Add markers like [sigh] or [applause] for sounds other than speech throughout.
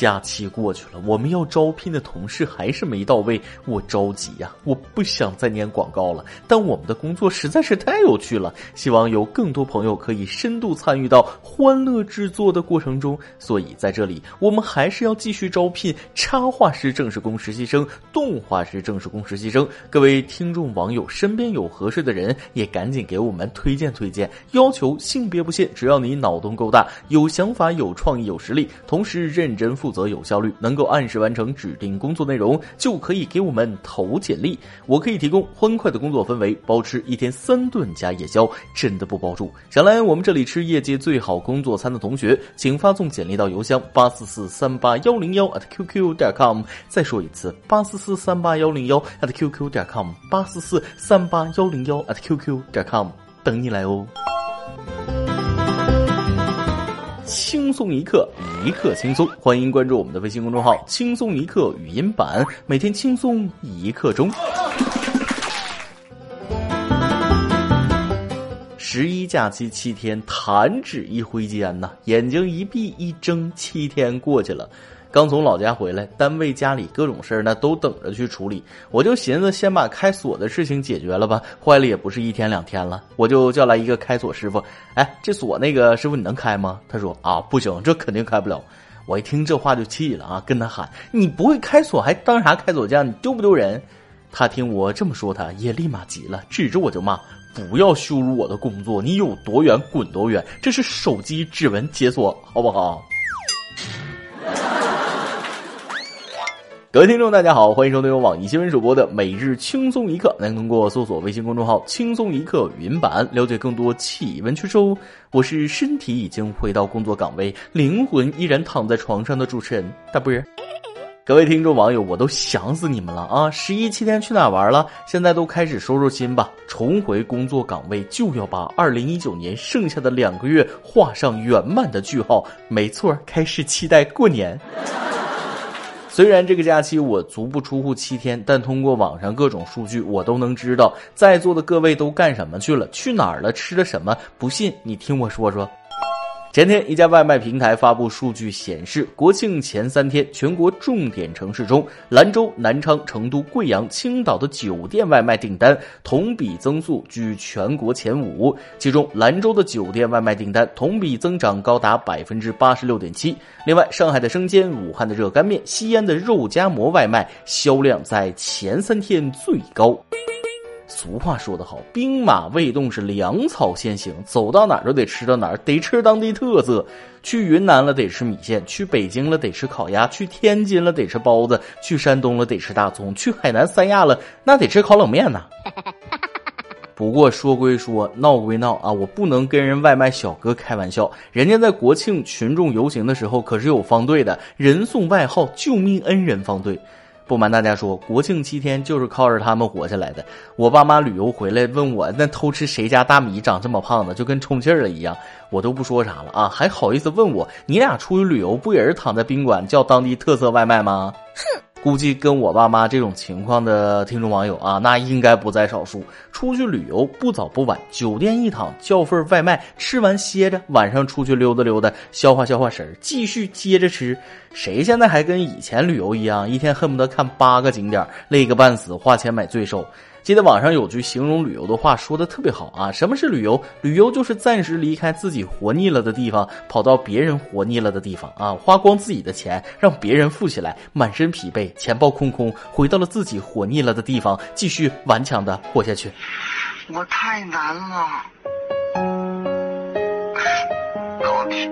假期过去了，我们要招聘的同事还是没到位，我着急呀！我不想再念广告了，但我们的工作实在是太有趣了，希望有更多朋友可以深度参与到欢乐制作的过程中。所以在这里，我们还是要继续招聘插画师正式工实习生、动画师正式工实习生。各位听众网友，身边有合适的人，也赶紧给我们推荐推荐。要求性别不限，只要你脑洞够大，有想法、有创意、有实力，同时认真。负负责有效率，能够按时完成指定工作内容，就可以给我们投简历。我可以提供欢快的工作氛围，包吃一天三顿加夜宵，真的不包住。想来我们这里吃业界最好工作餐的同学，请发送简历到邮箱八四四三八幺零幺 at qq 点 com。再说一次，八四四三八幺零幺 at qq 点 com，八四四三八幺零幺 at qq 点 com，等你来哦。轻松一刻，一刻轻松。欢迎关注我们的微信公众号“轻松一刻语音版”，每天轻松一刻钟。十一假期七天，弹指一挥间呐，眼睛一闭一睁，七天过去了。刚从老家回来，单位家里各种事儿呢都等着去处理，我就寻思先把开锁的事情解决了吧，坏了也不是一天两天了，我就叫来一个开锁师傅，哎，这锁那个师傅你能开吗？他说啊不行，这肯定开不了。我一听这话就气了啊，跟他喊你不会开锁还当啥开锁匠？你丢不丢人？他听我这么说，他也立马急了，指着我就骂：不要羞辱我的工作，你有多远滚多远，这是手机指纹解锁，好不好？各位听众，大家好，欢迎收听由网易新闻主播的每日轻松一刻。您通过搜索微信公众号“轻松一刻”语音版了解更多气温趋势哦。我是身体已经回到工作岗位，灵魂依然躺在床上的主持人大波儿。各位听众网友，我都想死你们了啊！十一七天去哪玩了？现在都开始收收心吧，重回工作岗位就要把二零一九年剩下的两个月画上圆满的句号。没错，开始期待过年。虽然这个假期我足不出户七天，但通过网上各种数据，我都能知道在座的各位都干什么去了，去哪儿了，吃了什么。不信你听我说说。前天，一家外卖平台发布数据显示，国庆前三天，全国重点城市中，兰州、南昌、成都、贵阳、青岛的酒店外卖订单同比增速居全国前五。其中，兰州的酒店外卖订单同比增长高达百分之八十六点七。另外，上海的生煎、武汉的热干面、西安的肉夹馍外卖销量在前三天最高。俗话说得好，兵马未动是粮草先行，走到哪儿都得吃到哪儿，得吃当地特色。去云南了得吃米线，去北京了得吃烤鸭，去天津了得吃包子，去山东了得吃大葱，去海南三亚了那得吃烤冷面呐。不过说归说，闹归闹啊，我不能跟人外卖小哥开玩笑，人家在国庆群众游行的时候可是有方队的，人送外号“救命恩人方队”。不瞒大家说，国庆七天就是靠着他们活下来的。我爸妈旅游回来问我，那偷吃谁家大米长这么胖的？就跟充气儿了一样，我都不说啥了啊，还好意思问我，你俩出去旅游不也是躺在宾馆叫当地特色外卖吗？哼。估计跟我爸妈这种情况的听众网友啊，那应该不在少数。出去旅游不早不晚，酒店一躺叫份外卖，吃完歇着，晚上出去溜达溜达，消化消化食儿，继续接着吃。谁现在还跟以前旅游一样，一天恨不得看八个景点，累个半死，花钱买罪受？记得网上有句形容旅游的话说的特别好啊，什么是旅游？旅游就是暂时离开自己活腻了的地方，跑到别人活腻了的地方啊，花光自己的钱，让别人富起来，满身疲惫，钱包空空，回到了自己活腻了的地方，继续顽强的活下去。我太难了，老铁，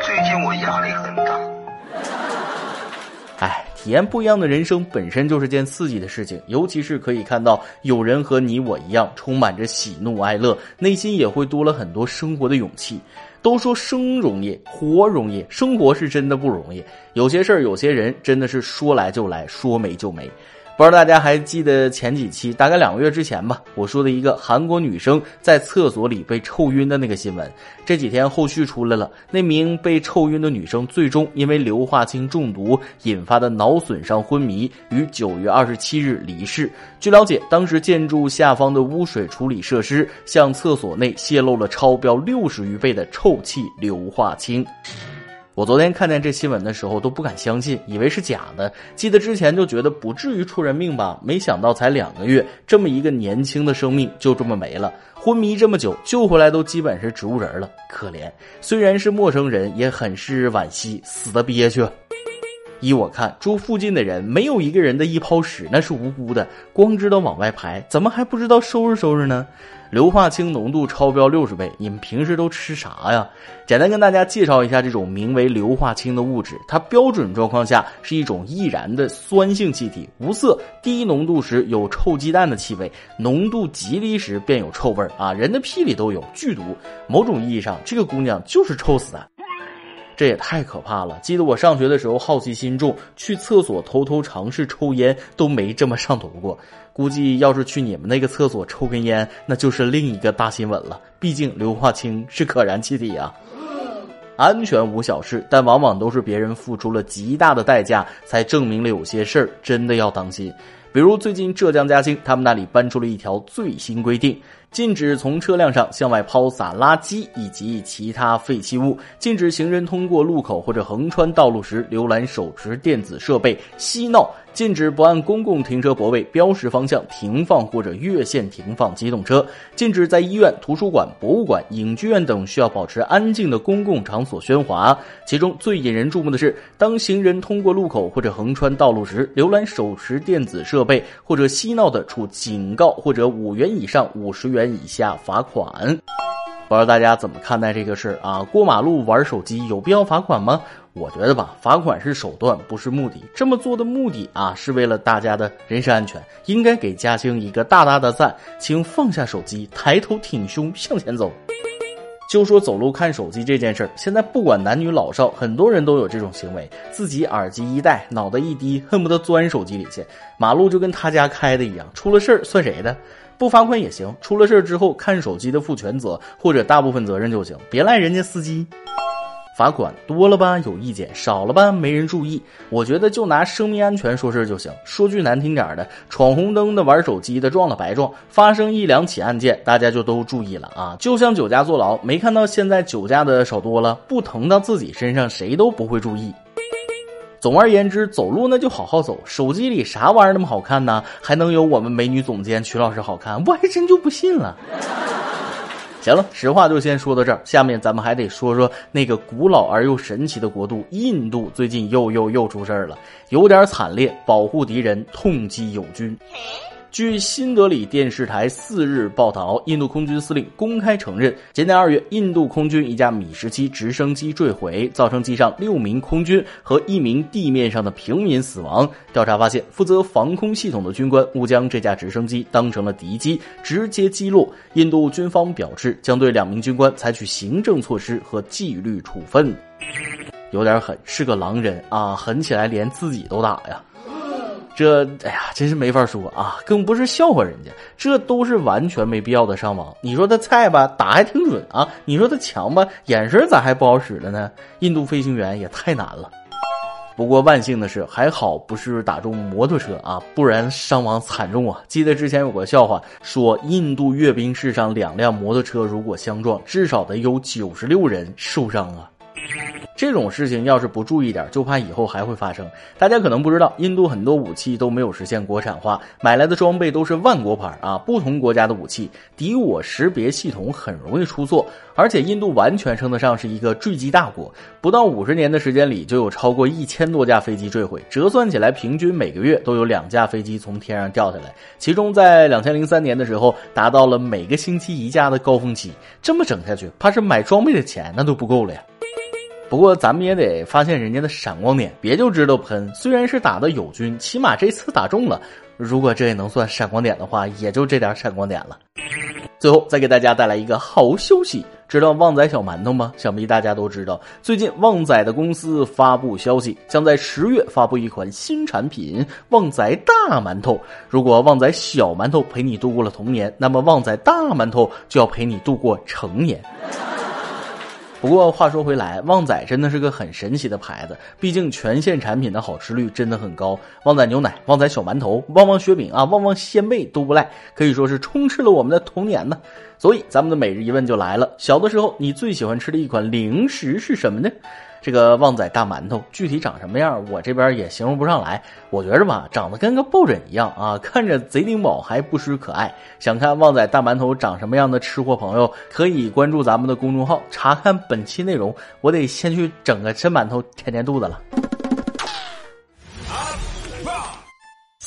最近我压力很。体验不一样的人生本身就是件刺激的事情，尤其是可以看到有人和你我一样充满着喜怒哀乐，内心也会多了很多生活的勇气。都说生容易，活容易，生活是真的不容易。有些事儿，有些人，真的是说来就来，说没就没。不知道大家还记得前几期，大概两个月之前吧，我说的一个韩国女生在厕所里被臭晕的那个新闻。这几天后续出来了，那名被臭晕的女生最终因为硫化氢中毒引发的脑损伤昏迷，于九月二十七日离世。据了解，当时建筑下方的污水处理设施向厕所内泄露了超标六十余倍的臭气硫化氢。我昨天看见这新闻的时候都不敢相信，以为是假的。记得之前就觉得不至于出人命吧，没想到才两个月，这么一个年轻的生命就这么没了。昏迷这么久，救回来都基本是植物人了，可怜。虽然是陌生人，也很是惋惜，死的憋屈。依我看，住附近的人没有一个人的一泡屎那是无辜的，光知道往外排，怎么还不知道收拾收拾呢？硫化氢浓度超标六十倍，你们平时都吃啥呀？简单跟大家介绍一下这种名为硫化氢的物质，它标准状况下是一种易燃的酸性气体，无色，低浓度时有臭鸡蛋的气味，浓度极低时便有臭味儿啊，人的屁里都有，剧毒。某种意义上，这个姑娘就是臭死的。这也太可怕了！记得我上学的时候好奇心重，去厕所偷偷尝试抽烟都没这么上头过。估计要是去你们那个厕所抽根烟，那就是另一个大新闻了。毕竟硫化氢是可燃气体啊。安全无小事，但往往都是别人付出了极大的代价，才证明了有些事儿真的要当心。比如最近浙江嘉兴，他们那里搬出了一条最新规定。禁止从车辆上向外抛洒垃圾以及其他废弃物。禁止行人通过路口或者横穿道路时浏览手持电子设备、嬉闹。禁止不按公共停车泊位标识方向停放或者越线停放机动车。禁止在医院、图书馆、博物馆、影剧院等需要保持安静的公共场所喧哗。其中最引人注目的是，当行人通过路口或者横穿道路时浏览手持电子设备或者嬉闹的，处警告或者五元以上五十元。以下罚款，不知道大家怎么看待这个事儿啊？过马路玩手机有必要罚款吗？我觉得吧，罚款是手段，不是目的。这么做的目的啊，是为了大家的人身安全，应该给嘉兴一个大大的赞。请放下手机，抬头挺胸向前走。就说走路看手机这件事儿，现在不管男女老少，很多人都有这种行为。自己耳机一戴，脑袋一低，恨不得钻手机里去。马路就跟他家开的一样，出了事儿算谁的？不罚款也行，出了事之后看手机的负全责或者大部分责任就行，别赖人家司机。罚款多了吧有意见，少了吧没人注意。我觉得就拿生命安全说事就行。说句难听点的，闯红灯的、玩手机的撞了白撞，发生一两起案件，大家就都注意了啊。就像酒驾坐牢，没看到现在酒驾的少多了，不疼到自己身上，谁都不会注意。总而言之，走路那就好好走。手机里啥玩意儿那么好看呢？还能有我们美女总监曲老师好看？我还真就不信了。行了，实话就先说到这儿。下面咱们还得说说那个古老而又神奇的国度——印度。最近又又又出事儿了，有点惨烈。保护敌人，痛击友军。据新德里电视台四日报道，印度空军司令公开承认，今年二月，印度空军一架米十七直升机坠毁，造成机上六名空军和一名地面上的平民死亡。调查发现，负责防空系统的军官误将这架直升机当成了敌机，直接击落。印度军方表示，将对两名军官采取行政措施和纪律处分。有点狠，是个狼人啊，狠起来连自己都打呀。这哎呀，真是没法说啊，更不是笑话人家，这都是完全没必要的伤亡。你说他菜吧，打还挺准啊；你说他强吧，眼神咋还不好使了呢？印度飞行员也太难了。不过万幸的是，还好不是打中摩托车啊，不然伤亡惨重啊。记得之前有个笑话，说印度阅兵式上两辆摩托车如果相撞，至少得有九十六人受伤啊。这种事情要是不注意点，就怕以后还会发生。大家可能不知道，印度很多武器都没有实现国产化，买来的装备都是万国牌啊。不同国家的武器敌我识别系统很容易出错，而且印度完全称得上是一个坠机大国。不到五十年的时间里，就有超过一千多架飞机坠毁，折算起来，平均每个月都有两架飞机从天上掉下来。其中在两千零三年的时候，达到了每个星期一架的高峰期。这么整下去，怕是买装备的钱那都不够了呀。不过咱们也得发现人家的闪光点，别就知道喷。虽然是打的友军，起码这次打中了。如果这也能算闪光点的话，也就这点闪光点了。最后再给大家带来一个好消息，知道旺仔小馒头吗？想必大家都知道，最近旺仔的公司发布消息，将在十月发布一款新产品——旺仔大馒头。如果旺仔小馒头陪你度过了童年，那么旺仔大馒头就要陪你度过成年。不过话说回来，旺仔真的是个很神奇的牌子，毕竟全线产品的好吃率真的很高。旺仔牛奶、旺仔小馒头、旺旺雪饼啊、旺旺鲜贝都不赖，可以说是充斥了我们的童年呢。所以咱们的每日一问就来了：小的时候你最喜欢吃的一款零食是什么呢？这个旺仔大馒头具体长什么样，我这边也形容不上来。我觉着吧，长得跟个抱枕一样啊，看着贼顶饱，还不失可爱。想看旺仔大馒头长什么样的吃货朋友，可以关注咱们的公众号查看本期内容。我得先去整个真馒头填填肚子了。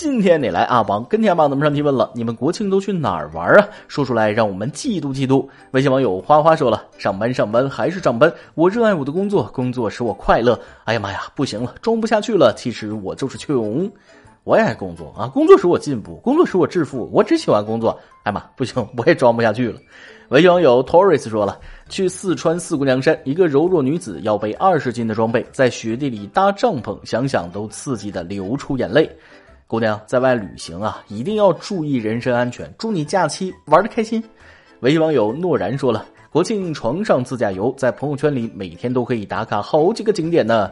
今天你来阿王跟天帮咱们上提问了，你们国庆都去哪儿玩啊？说出来让我们嫉妒嫉妒。微信网友花花说了，上班上班还是上班，我热爱我的工作，工作使我快乐。哎呀妈呀，不行了，装不下去了。其实我就是穷，我也爱工作啊，工作使我进步，工作使我致富。我只喜欢工作。哎妈，不行，我也装不下去了。微信网友 Toris 说了，去四川四姑娘山，一个柔弱女子要背二十斤的装备，在雪地里搭帐篷，想想都刺激的流出眼泪。姑娘在外旅行啊，一定要注意人身安全。祝你假期玩的开心。微信网友诺然说了，国庆床上自驾游，在朋友圈里每天都可以打卡好几个景点呢。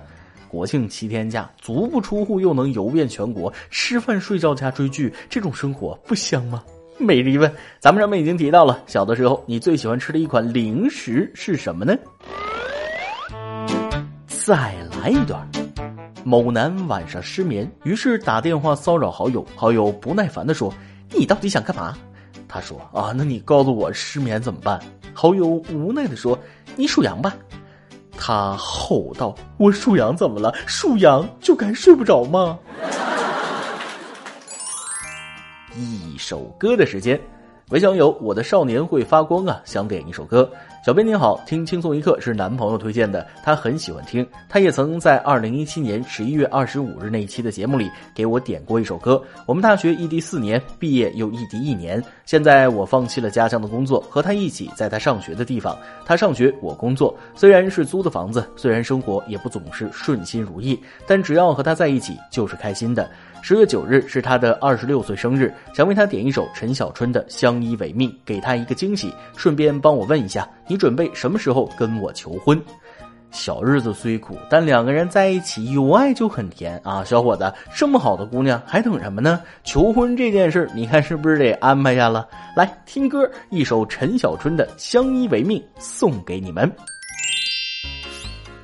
国庆七天假，足不出户又能游遍全国，吃饭睡觉加追剧，这种生活不香吗？每日一问，咱们上面已经提到了，小的时候你最喜欢吃的一款零食是什么呢？再来一段。某男晚上失眠，于是打电话骚扰好友。好友不耐烦地说：“你到底想干嘛？”他说：“啊，那你告诉我失眠怎么办？”好友无奈地说：“你属羊吧。”他吼道：“我属羊怎么了？属羊就该睡不着吗？” [laughs] 一首歌的时间。韦小友，我的少年会发光啊！想点一首歌。小编您好，听轻松一刻是男朋友推荐的，他很喜欢听。他也曾在二零一七年十一月二十五日那一期的节目里给我点过一首歌。我们大学异地四年，毕业又异地一年，现在我放弃了家乡的工作，和他一起在他上学的地方。他上学，我工作，虽然是租的房子，虽然生活也不总是顺心如意，但只要和他在一起就是开心的。十月九日是他的二十六岁生日，想为他点一首陈小春的《相依为命》，给他一个惊喜。顺便帮我问一下，准备什么时候跟我求婚？小日子虽苦，但两个人在一起有爱就很甜啊！小伙子，这么好的姑娘还等什么呢？求婚这件事，你看是不是得安排下了？来听歌，一首陈小春的《相依为命》送给你们。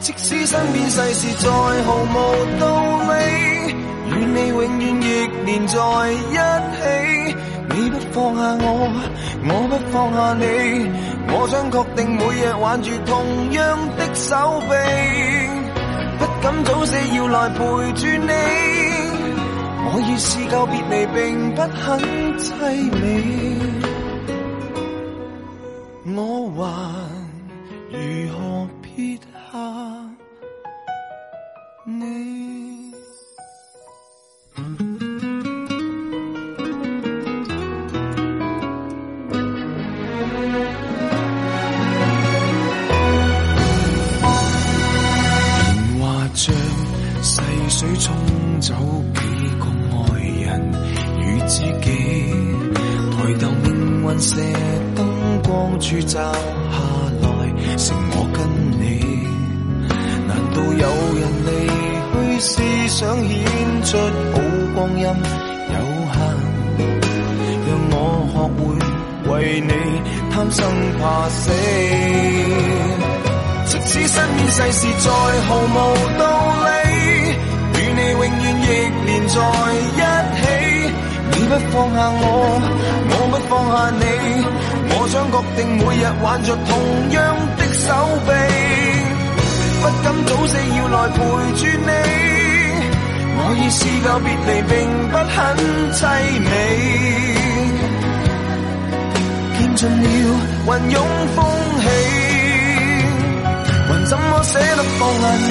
即使身边世事再毫无道理。与你永远亦连在一起，你不放下我，我不放下你，我想确定每日挽住同样的手臂，不敢早死要来陪住你。我已试够别离并不很凄美，我还如何撇下思想显出好光阴有限？让我学会为你贪生怕死。即使身边世事再毫无道理。与你永远亦连在一起，你不放下我，我不放下你，我想确定每日挽着同样的手臂，不敢早死要来陪住你，可以試夠別離並不很凄美，见尽了云涌风起，还怎么舍得放下你？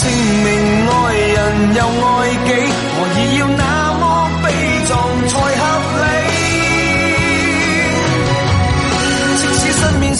證明爱人又爱己，何以要那么悲壮才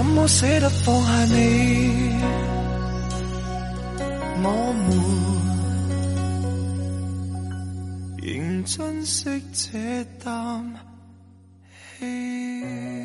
怎么舍得放下你？我們仍珍惜這啖气。